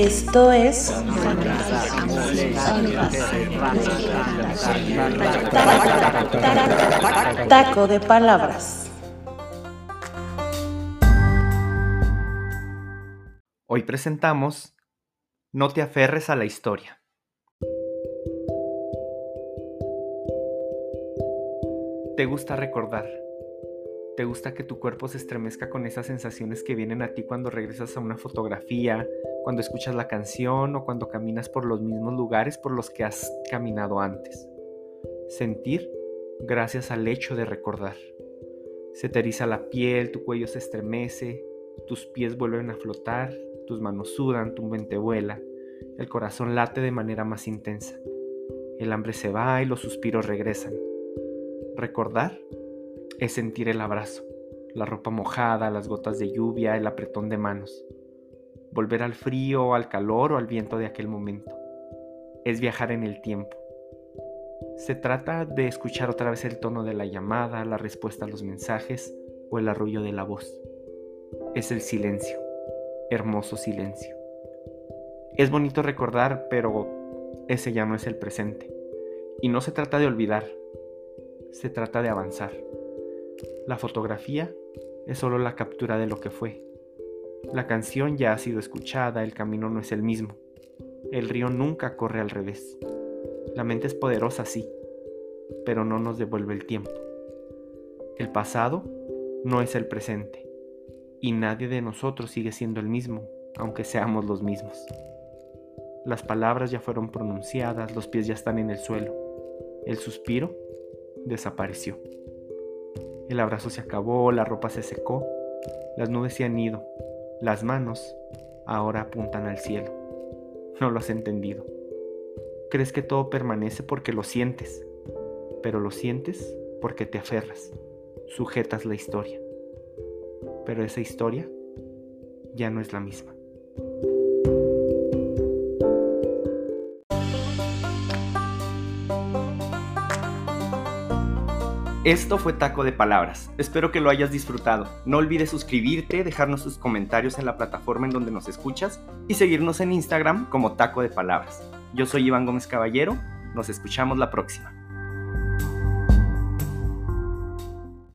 Esto es Taco de Palabras. Hoy presentamos No te aferres a la historia. ¿Te gusta recordar? ¿Te gusta que tu cuerpo se estremezca con esas sensaciones que vienen a ti cuando regresas a una fotografía, cuando escuchas la canción o cuando caminas por los mismos lugares por los que has caminado antes? Sentir gracias al hecho de recordar. Se te la piel, tu cuello se estremece, tus pies vuelven a flotar, tus manos sudan, tu mente vuela, el corazón late de manera más intensa. El hambre se va y los suspiros regresan. Recordar es sentir el abrazo, la ropa mojada, las gotas de lluvia, el apretón de manos. Volver al frío, al calor o al viento de aquel momento. Es viajar en el tiempo. Se trata de escuchar otra vez el tono de la llamada, la respuesta a los mensajes o el arrullo de la voz. Es el silencio, hermoso silencio. Es bonito recordar, pero ese ya no es el presente. Y no se trata de olvidar, se trata de avanzar. La fotografía es solo la captura de lo que fue. La canción ya ha sido escuchada, el camino no es el mismo. El río nunca corre al revés. La mente es poderosa, sí, pero no nos devuelve el tiempo. El pasado no es el presente, y nadie de nosotros sigue siendo el mismo, aunque seamos los mismos. Las palabras ya fueron pronunciadas, los pies ya están en el suelo. El suspiro desapareció. El abrazo se acabó, la ropa se secó, las nubes se han ido, las manos ahora apuntan al cielo. No lo has entendido. Crees que todo permanece porque lo sientes, pero lo sientes porque te aferras, sujetas la historia. Pero esa historia ya no es la misma. Esto fue Taco de Palabras. Espero que lo hayas disfrutado. No olvides suscribirte, dejarnos tus comentarios en la plataforma en donde nos escuchas y seguirnos en Instagram como Taco de Palabras. Yo soy Iván Gómez Caballero. Nos escuchamos la próxima.